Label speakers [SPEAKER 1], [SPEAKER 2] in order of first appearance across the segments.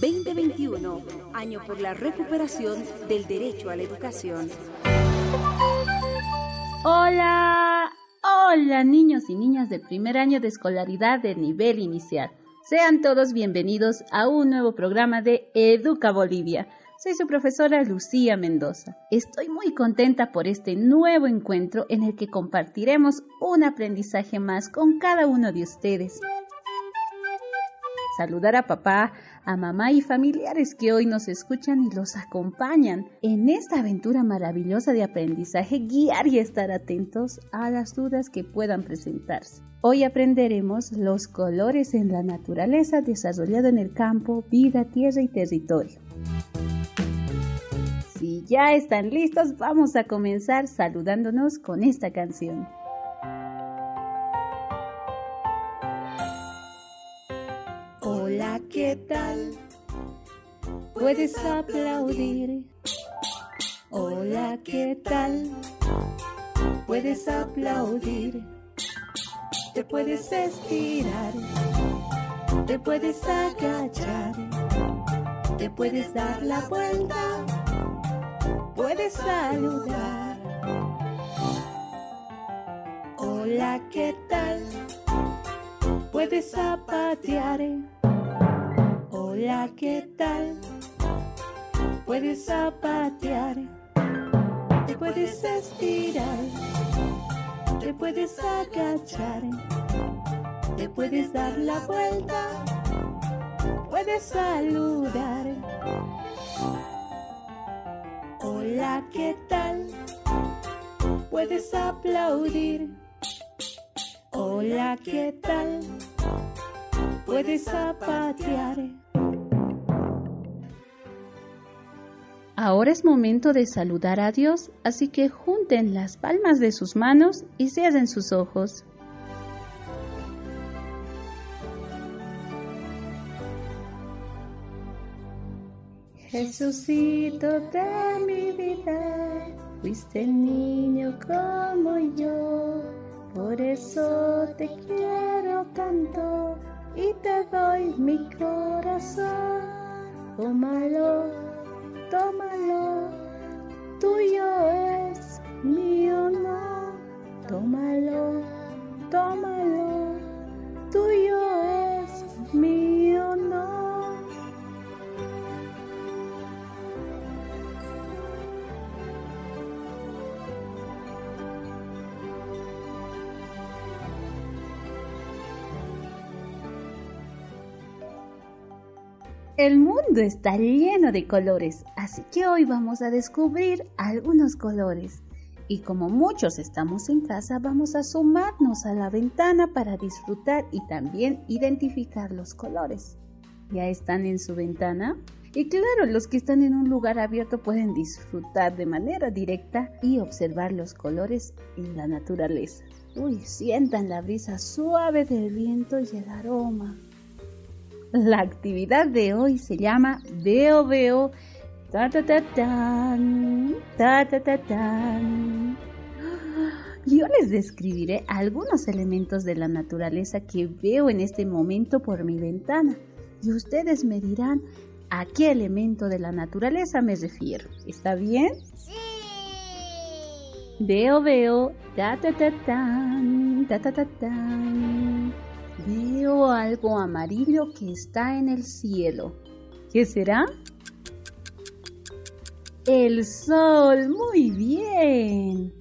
[SPEAKER 1] 2021, año por la recuperación del derecho a la educación.
[SPEAKER 2] Hola, hola niños y niñas de primer año de escolaridad de nivel inicial. Sean todos bienvenidos a un nuevo programa de Educa Bolivia. Soy su profesora Lucía Mendoza. Estoy muy contenta por este nuevo encuentro en el que compartiremos un aprendizaje más con cada uno de ustedes saludar a papá, a mamá y familiares que hoy nos escuchan y los acompañan en esta aventura maravillosa de aprendizaje, guiar y estar atentos a las dudas que puedan presentarse. Hoy aprenderemos los colores en la naturaleza desarrollado en el campo, vida, tierra y territorio. Si ya están listos, vamos a comenzar saludándonos con esta canción.
[SPEAKER 3] ¿Qué tal? Puedes aplaudir. Hola, ¿qué tal? Puedes aplaudir. Te puedes estirar. Te puedes agachar. Te puedes dar la vuelta. Puedes saludar. Hola, ¿qué tal? Puedes zapatear Hola, ¿qué tal? Puedes zapatear, te puedes estirar, te puedes agachar, te puedes dar la vuelta, puedes saludar. Hola, ¿qué tal? Puedes aplaudir. Hola, ¿qué tal? Puedes zapatear.
[SPEAKER 2] Ahora es momento de saludar a Dios, así que junten las palmas de sus manos y cierren sus ojos.
[SPEAKER 3] Jesucito de mi vida, fuiste niño como yo, por eso te quiero tanto y te doy mi corazón. Tómalo tómalo, tuyo es, mío no, tómalo, tómalo,
[SPEAKER 2] El mundo está lleno de colores, así que hoy vamos a descubrir algunos colores. Y como muchos estamos en casa, vamos a sumarnos a la ventana para disfrutar y también identificar los colores. ¿Ya están en su ventana? Y claro, los que están en un lugar abierto pueden disfrutar de manera directa y observar los colores en la naturaleza. Uy, sientan la brisa suave del viento y el aroma la actividad de hoy se llama Veo Veo ta ta ta tan, ta ta ta tan. Yo les describiré algunos elementos de la naturaleza que veo en este momento por mi ventana y ustedes me dirán a qué elemento de la naturaleza me refiero. ¿Está bien?
[SPEAKER 4] Sí.
[SPEAKER 2] Veo, veo, ta ta ta tan, ta ta ta tan. Veo algo amarillo que está en el cielo. ¿Qué será? El sol, muy bien.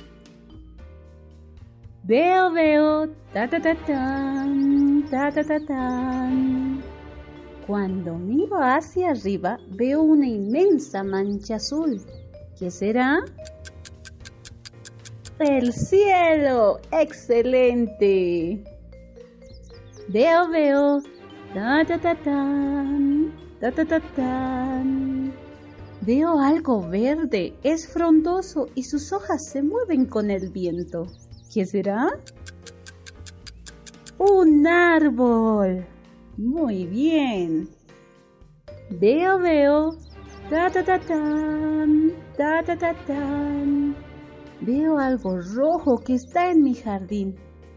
[SPEAKER 2] Veo, veo, ta ta ta tan, ta ta ta tan. Cuando miro hacia arriba veo una inmensa mancha azul. ¿Qué será? El cielo, excelente. Veo, veo. Ta ta ta. Ta ta ta. Veo algo verde, es frondoso y sus hojas se mueven con el viento. ¿Qué será? Un árbol. Muy bien. Veo, veo. Ta ta ta. Ta ta ta. Veo algo rojo que está en mi jardín.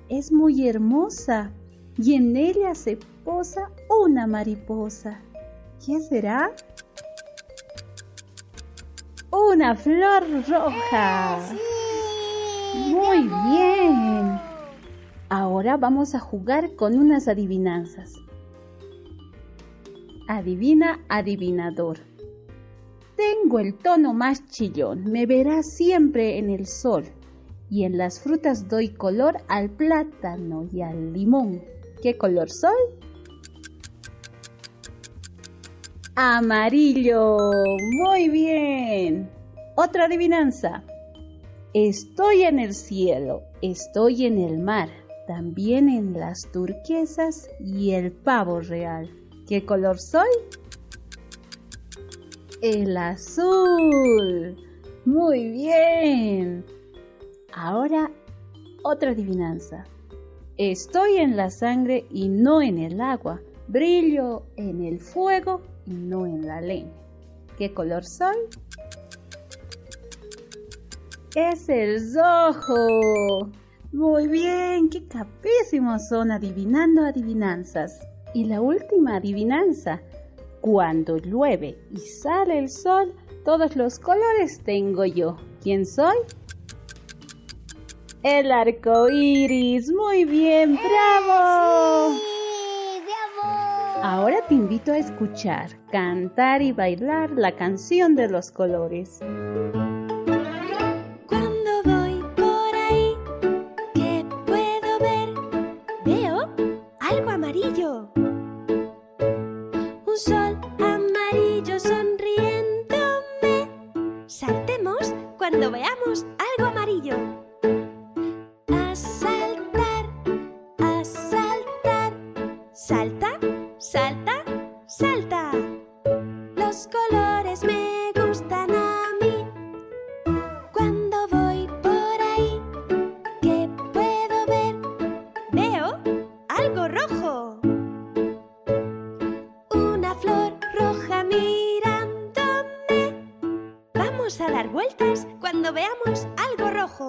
[SPEAKER 2] Es muy hermosa y en ella se posa una mariposa. ¿Qué será? Una flor roja. Muy bien. Ahora vamos a jugar con unas adivinanzas. Adivina, adivinador. Tengo el tono más chillón, me verás siempre en el sol. Y en las frutas doy color al plátano y al limón. ¿Qué color soy? Amarillo. Muy bien. Otra adivinanza. Estoy en el cielo, estoy en el mar, también en las turquesas y el pavo real. ¿Qué color soy? El azul. Muy bien. Ahora otra adivinanza. Estoy en la sangre y no en el agua. Brillo en el fuego y no en la leña. ¿Qué color soy? Es el rojo. Muy bien, qué capísimos son adivinando adivinanzas. Y la última adivinanza. Cuando llueve y sale el sol, todos los colores tengo yo. ¿Quién soy? El arco iris. Muy bien, bravo. Ahora te invito a escuchar, cantar y bailar la canción de los colores. salta,
[SPEAKER 5] salta. Los colores me gustan a mí. Cuando voy por ahí, ¿qué puedo ver? Veo algo rojo. Una flor roja mirándome. Vamos a dar vueltas cuando veamos algo rojo.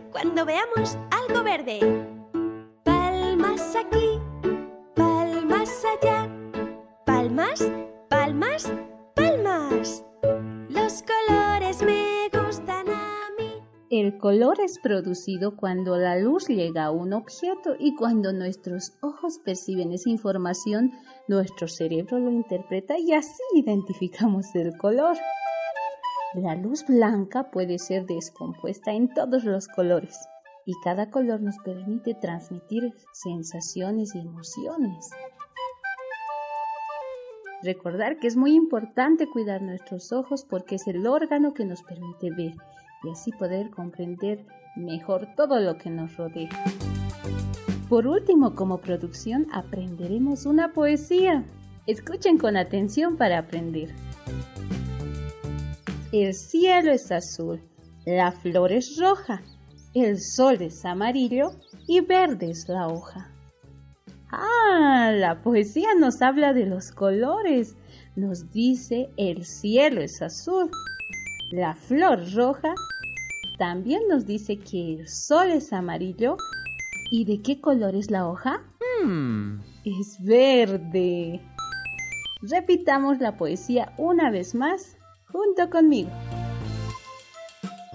[SPEAKER 2] color es producido cuando la luz llega a un objeto y cuando nuestros ojos perciben esa información, nuestro cerebro lo interpreta y así identificamos el color. La luz blanca puede ser descompuesta en todos los colores y cada color nos permite transmitir sensaciones y emociones. Recordar que es muy importante cuidar nuestros ojos porque es el órgano que nos permite ver y así poder comprender mejor todo lo que nos rodea. Por último, como producción, aprenderemos una poesía. Escuchen con atención para aprender. El cielo es azul, la flor es roja, el sol es amarillo y verde es la hoja. Ah, la poesía nos habla de los colores. Nos dice el cielo es azul, la flor roja también nos dice que el sol es amarillo. ¿Y de qué color es la hoja? Hmm. Es verde. Repitamos la poesía una vez más junto conmigo.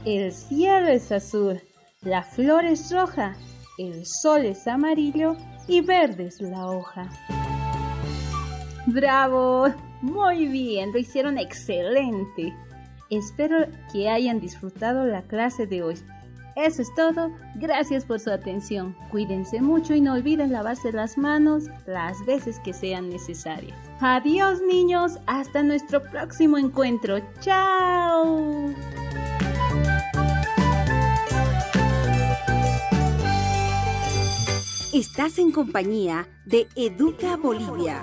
[SPEAKER 2] El cielo es azul, la flor es roja, el sol es amarillo y verde es la hoja. ¡Bravo! Muy bien, lo hicieron excelente. Espero que hayan disfrutado la clase de hoy. Eso es todo. Gracias por su atención. Cuídense mucho y no olviden lavarse las manos las veces que sean necesarias. Adiós niños. Hasta nuestro próximo encuentro. Chao.
[SPEAKER 1] Estás en compañía de Educa Bolivia.